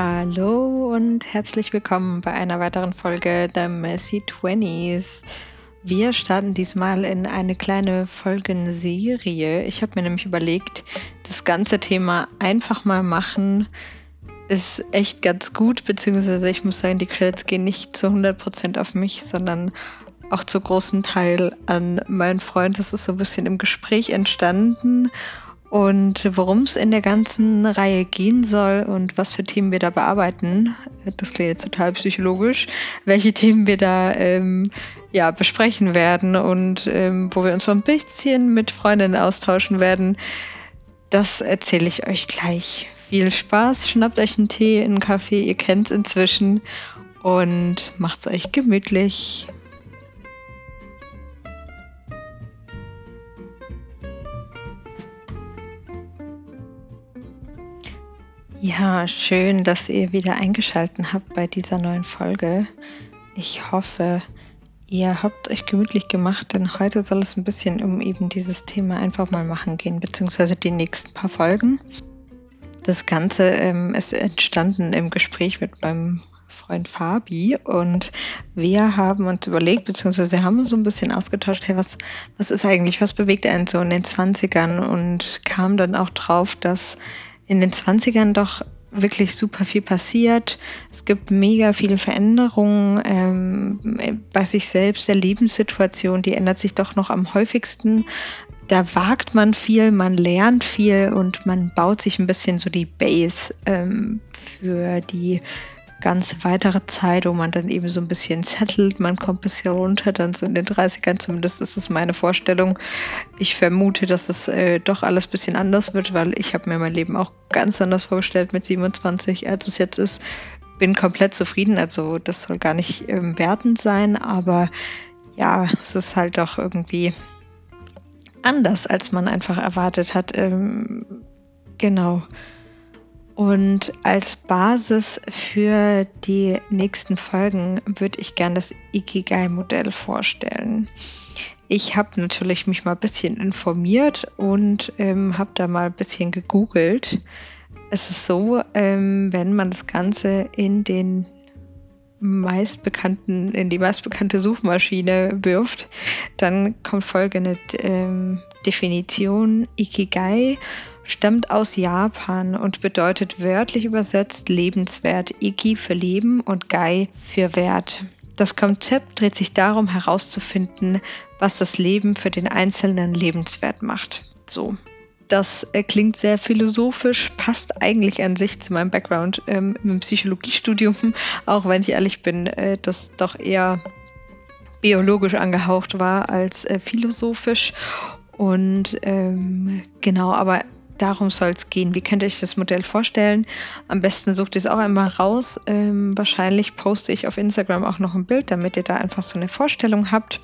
Hallo und herzlich willkommen bei einer weiteren Folge The Messy Twenties. Wir starten diesmal in eine kleine Folgenserie. Ich habe mir nämlich überlegt, das ganze Thema einfach mal machen ist echt ganz gut, beziehungsweise ich muss sagen, die Credits gehen nicht zu 100% auf mich, sondern auch zu großen Teil an meinen Freund. Das ist so ein bisschen im Gespräch entstanden und worum es in der ganzen Reihe gehen soll und was für Themen wir da bearbeiten, das klingt jetzt total psychologisch, welche Themen wir da ähm, ja, besprechen werden und ähm, wo wir uns so ein bisschen mit Freundinnen austauschen werden, das erzähle ich euch gleich. Viel Spaß, schnappt euch einen Tee, einen Kaffee, ihr kennt es inzwischen und macht's euch gemütlich. Ja, schön, dass ihr wieder eingeschaltet habt bei dieser neuen Folge. Ich hoffe, ihr habt euch gemütlich gemacht, denn heute soll es ein bisschen um eben dieses Thema einfach mal machen gehen, beziehungsweise die nächsten paar Folgen. Das Ganze ähm, ist entstanden im Gespräch mit meinem Freund Fabi und wir haben uns überlegt, beziehungsweise wir haben uns so ein bisschen ausgetauscht, hey, was, was ist eigentlich, was bewegt einen so in den 20ern und kam dann auch drauf, dass in den 20ern doch wirklich super viel passiert. Es gibt mega viele Veränderungen ähm, bei sich selbst, der Lebenssituation, die ändert sich doch noch am häufigsten. Da wagt man viel, man lernt viel und man baut sich ein bisschen so die Base ähm, für die ganz weitere Zeit, wo man dann eben so ein bisschen settelt, man kommt ein bisschen runter, dann so in den 30ern zumindest ist es meine Vorstellung. Ich vermute, dass es äh, doch alles ein bisschen anders wird, weil ich habe mir mein Leben auch ganz anders vorgestellt mit 27, als es jetzt ist. Bin komplett zufrieden, also das soll gar nicht ähm, wertend sein, aber ja, es ist halt doch irgendwie anders, als man einfach erwartet hat. Ähm, genau. Und als Basis für die nächsten Folgen würde ich gerne das Ikigai-Modell vorstellen. Ich habe natürlich mich mal ein bisschen informiert und ähm, habe da mal ein bisschen gegoogelt. Es ist so, ähm, wenn man das Ganze in den meistbekannten, in die meistbekannte Suchmaschine wirft, dann kommt folgende ähm, Definition Ikigai stammt aus Japan und bedeutet wörtlich übersetzt lebenswert, Iki für Leben und Gai für Wert. Das Konzept dreht sich darum herauszufinden, was das Leben für den Einzelnen lebenswert macht. So. Das äh, klingt sehr philosophisch, passt eigentlich an sich zu meinem Background ähm, im Psychologiestudium, auch wenn ich ehrlich bin, äh, das doch eher biologisch angehaucht war als äh, philosophisch. Und ähm, genau, aber darum soll es gehen. Wie könnt ihr euch das Modell vorstellen? Am besten sucht ihr es auch einmal raus. Ähm, wahrscheinlich poste ich auf Instagram auch noch ein Bild, damit ihr da einfach so eine Vorstellung habt.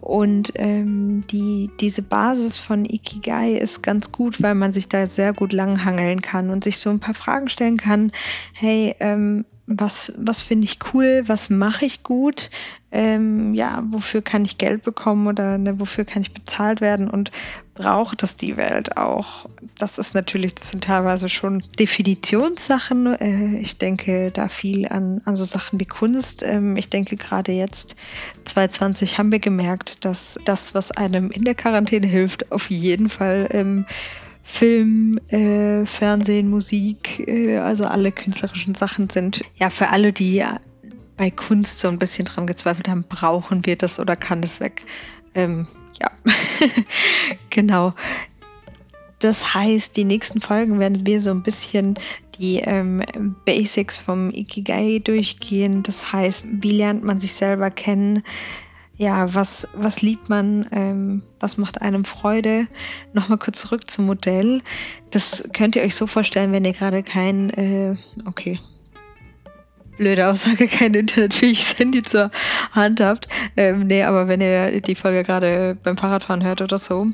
Und ähm, die, diese Basis von Ikigai ist ganz gut, weil man sich da sehr gut langhangeln kann und sich so ein paar Fragen stellen kann. Hey, ähm, was, was finde ich cool, was mache ich gut, ähm, ja, wofür kann ich Geld bekommen oder ne, wofür kann ich bezahlt werden und braucht es die Welt auch? Das ist natürlich, das sind teilweise schon Definitionssachen. Äh, ich denke da viel an, an so Sachen wie Kunst. Ähm, ich denke gerade jetzt, 2020 haben wir gemerkt, dass das, was einem in der Quarantäne hilft, auf jeden Fall ähm, Film, äh, Fernsehen, Musik, äh, also alle künstlerischen Sachen sind ja für alle, die bei Kunst so ein bisschen dran gezweifelt haben, brauchen wir das oder kann das weg? Ähm, ja, genau. Das heißt, die nächsten Folgen werden wir so ein bisschen die ähm, Basics vom Ikigai durchgehen. Das heißt, wie lernt man sich selber kennen? Ja, was, was liebt man, ähm, was macht einem Freude? Nochmal kurz zurück zum Modell. Das könnt ihr euch so vorstellen, wenn ihr gerade kein, äh, okay, blöde Aussage, kein internetfähiges Handy zur Hand habt. Ähm, nee, aber wenn ihr die Folge gerade beim Fahrradfahren hört oder so,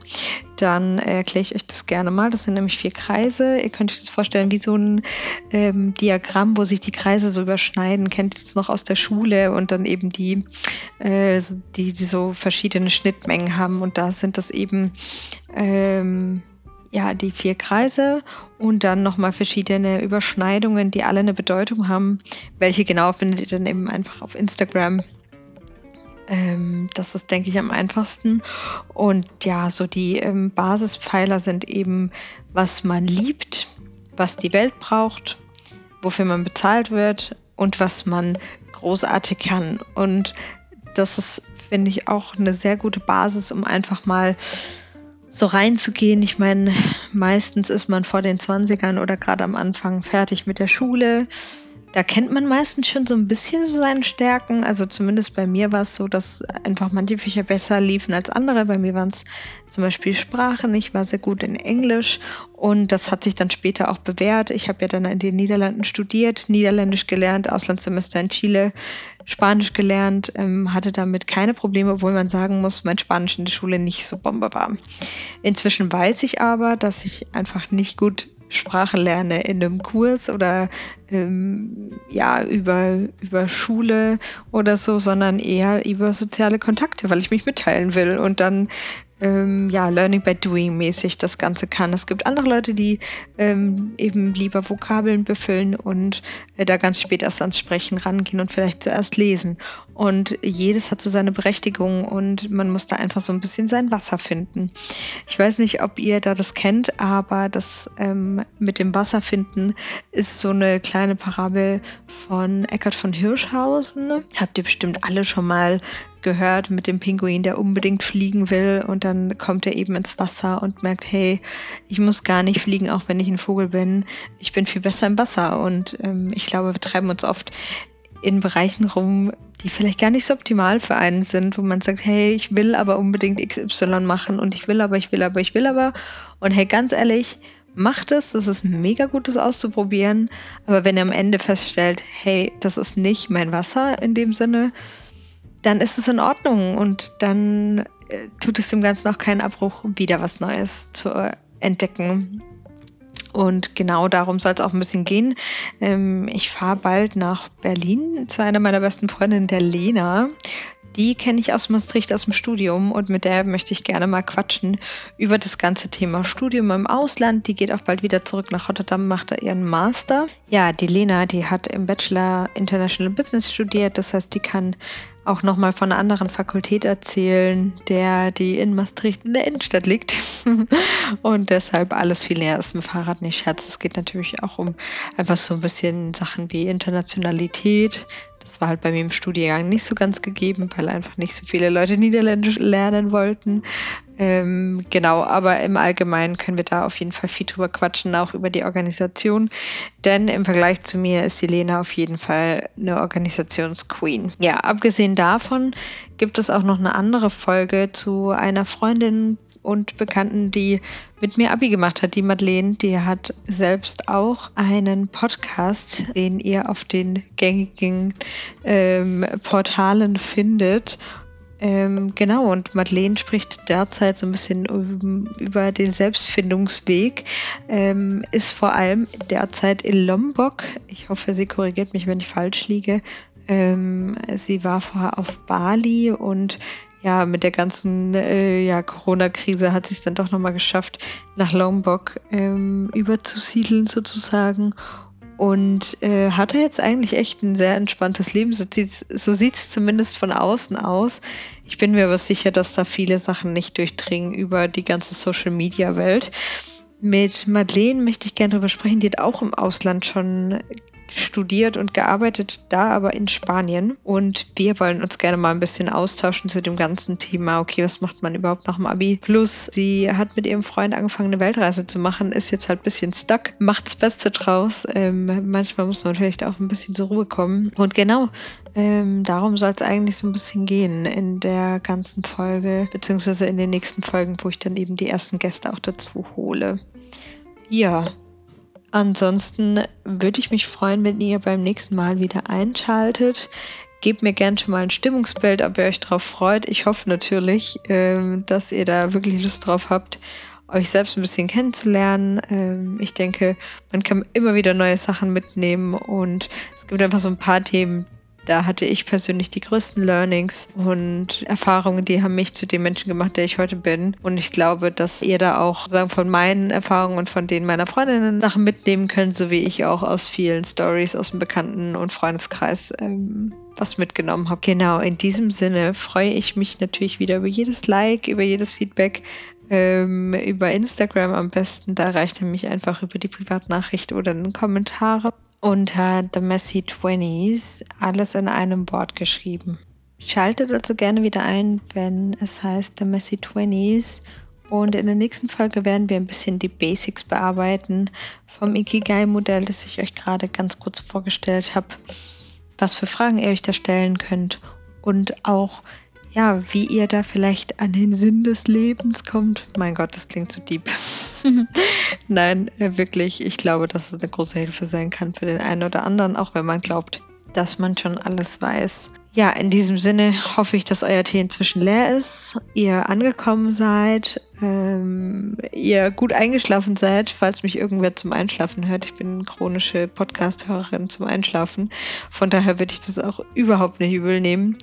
dann erkläre ich euch das gerne mal. Das sind nämlich vier Kreise. Ihr könnt euch das vorstellen wie so ein ähm, Diagramm, wo sich die Kreise so überschneiden. Kennt ihr das noch aus der Schule und dann eben die, äh, die, die so verschiedene Schnittmengen haben. Und da sind das eben ähm, ja die vier Kreise und dann nochmal verschiedene Überschneidungen, die alle eine Bedeutung haben. Welche genau findet ihr dann eben einfach auf Instagram. Ähm, das ist, denke ich, am einfachsten. Und ja, so die ähm, Basispfeiler sind eben, was man liebt, was die Welt braucht, wofür man bezahlt wird und was man großartig kann. Und das ist, finde ich, auch eine sehr gute Basis, um einfach mal so reinzugehen. Ich meine, meistens ist man vor den 20ern oder gerade am Anfang fertig mit der Schule da kennt man meistens schon so ein bisschen so seine Stärken. Also zumindest bei mir war es so, dass einfach manche Fächer besser liefen als andere. Bei mir waren es zum Beispiel Sprachen. Ich war sehr gut in Englisch und das hat sich dann später auch bewährt. Ich habe ja dann in den Niederlanden studiert, Niederländisch gelernt, Auslandssemester in Chile, Spanisch gelernt, ähm, hatte damit keine Probleme, obwohl man sagen muss, mein Spanisch in der Schule nicht so Bombe war. Inzwischen weiß ich aber, dass ich einfach nicht gut Sprache lerne in einem Kurs oder ähm, ja über, über Schule oder so, sondern eher über soziale Kontakte, weil ich mich mitteilen will. Und dann ähm, ja, Learning by Doing mäßig das Ganze kann. Es gibt andere Leute, die ähm, eben lieber Vokabeln befüllen und äh, da ganz spät erst ans Sprechen rangehen und vielleicht zuerst lesen. Und jedes hat so seine Berechtigung und man muss da einfach so ein bisschen sein Wasser finden. Ich weiß nicht, ob ihr da das kennt, aber das ähm, mit dem Wasser finden ist so eine kleine Parabel von Eckhard von Hirschhausen. Habt ihr bestimmt alle schon mal gehört mit dem Pinguin, der unbedingt fliegen will und dann kommt er eben ins Wasser und merkt, hey, ich muss gar nicht fliegen, auch wenn ich ein Vogel bin. Ich bin viel besser im Wasser und ähm, ich glaube, wir treiben uns oft in Bereichen rum, die vielleicht gar nicht so optimal für einen sind, wo man sagt, hey, ich will aber unbedingt XY machen und ich will aber, ich will aber, ich will aber. Und hey, ganz ehrlich, macht es, das ist mega gut, das auszuprobieren. Aber wenn ihr am Ende feststellt, hey, das ist nicht mein Wasser in dem Sinne, dann ist es in Ordnung und dann äh, tut es dem Ganzen auch keinen Abbruch, wieder was Neues zu entdecken. Und genau darum soll es auch ein bisschen gehen. Ähm, ich fahre bald nach Berlin zu einer meiner besten Freundinnen, der Lena. Die kenne ich aus Maastricht aus dem Studium und mit der möchte ich gerne mal quatschen über das ganze Thema Studium im Ausland. Die geht auch bald wieder zurück nach Rotterdam, macht da ihren Master. Ja, die Lena, die hat im Bachelor International Business studiert, das heißt, die kann auch nochmal von einer anderen Fakultät erzählen, der die in Maastricht in der Innenstadt liegt und deshalb alles viel näher ist mit dem Fahrrad. Nicht Scherz, es geht natürlich auch um einfach so ein bisschen Sachen wie Internationalität, das war halt bei mir im Studiengang nicht so ganz gegeben, weil einfach nicht so viele Leute Niederländisch lernen wollten. Ähm, genau, aber im Allgemeinen können wir da auf jeden Fall viel drüber quatschen, auch über die Organisation. Denn im Vergleich zu mir ist die Lena auf jeden Fall eine Organisationsqueen. Ja, abgesehen davon gibt es auch noch eine andere Folge zu einer Freundin, und Bekannten, die mit mir Abi gemacht hat. Die Madeleine, die hat selbst auch einen Podcast, den ihr auf den gängigen ähm, Portalen findet. Ähm, genau, und Madeleine spricht derzeit so ein bisschen über den Selbstfindungsweg, ähm, ist vor allem derzeit in Lombok. Ich hoffe, sie korrigiert mich, wenn ich falsch liege. Ähm, sie war vorher auf Bali und ja, mit der ganzen äh, ja, Corona-Krise hat sich dann doch nochmal geschafft, nach Lombok ähm, überzusiedeln sozusagen. Und äh, hatte jetzt eigentlich echt ein sehr entspanntes Leben. So sieht es zumindest von außen aus. Ich bin mir aber sicher, dass da viele Sachen nicht durchdringen über die ganze Social-Media-Welt. Mit Madeleine möchte ich gerne darüber sprechen. Die hat auch im Ausland schon studiert und gearbeitet, da aber in Spanien. Und wir wollen uns gerne mal ein bisschen austauschen zu dem ganzen Thema. Okay, was macht man überhaupt nach dem Abi? Plus, sie hat mit ihrem Freund angefangen, eine Weltreise zu machen, ist jetzt halt ein bisschen stuck, macht das Beste draus. Ähm, manchmal muss man vielleicht auch ein bisschen zur Ruhe kommen. Und genau, ähm, darum soll es eigentlich so ein bisschen gehen in der ganzen Folge, beziehungsweise in den nächsten Folgen, wo ich dann eben die ersten Gäste auch dazu hole. Ja, Ansonsten würde ich mich freuen, wenn ihr beim nächsten Mal wieder einschaltet. Gebt mir gerne schon mal ein Stimmungsbild, ob ihr euch darauf freut. Ich hoffe natürlich, ähm, dass ihr da wirklich Lust drauf habt, euch selbst ein bisschen kennenzulernen. Ähm, ich denke, man kann immer wieder neue Sachen mitnehmen und es gibt einfach so ein paar Themen, Da hatte ich persönlich die größten Learnings und Erfahrungen, die haben mich zu dem Menschen gemacht, der ich heute bin. Und ich glaube, dass ihr da auch sagen, von meinen Erfahrungen und von denen meiner Freundinnen Sachen mitnehmen könnt, so wie ich auch aus vielen Stories aus dem Bekannten- und Freundeskreis ähm, was mitgenommen habe. Genau, in diesem Sinne freue ich mich natürlich wieder über jedes Like, über jedes Feedback. Ähm, über Instagram am besten, da erreicht ihr mich einfach über die Privatnachricht oder einen Kommentar unter The Messy Twenties, alles in einem Wort geschrieben. Schaltet also gerne wieder ein, wenn es heißt The Messy Twenties. Und in der nächsten Folge werden wir ein bisschen die Basics bearbeiten vom Ikigai-Modell, das ich euch gerade ganz kurz vorgestellt habe was für Fragen ihr euch da stellen könnt und auch, ja, wie ihr da vielleicht an den Sinn des Lebens kommt. Mein Gott, das klingt zu deep. Nein, äh, wirklich, ich glaube, dass es eine große Hilfe sein kann für den einen oder anderen, auch wenn man glaubt, dass man schon alles weiß. Ja, in diesem Sinne hoffe ich, dass euer Tee inzwischen leer ist, ihr angekommen seid, ähm, ihr gut eingeschlafen seid, falls mich irgendwer zum Einschlafen hört. Ich bin chronische Podcast-Hörerin zum Einschlafen. Von daher würde ich das auch überhaupt nicht übel nehmen.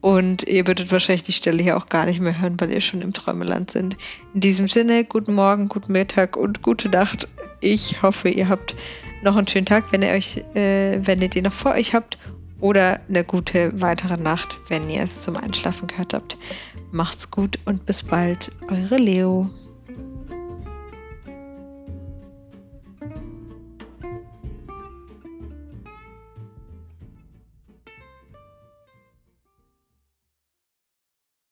Und ihr würdet wahrscheinlich die Stelle hier auch gar nicht mehr hören, weil ihr schon im Träumeland sind. In diesem Sinne, guten Morgen, guten Mittag und gute Nacht. Ich hoffe, ihr habt noch einen schönen Tag, wenn ihr euch, äh, wenn ihr den noch vor euch habt oder eine gute weitere Nacht, wenn ihr es zum Einschlafen gehört habt. Macht's gut und bis bald, eure Leo.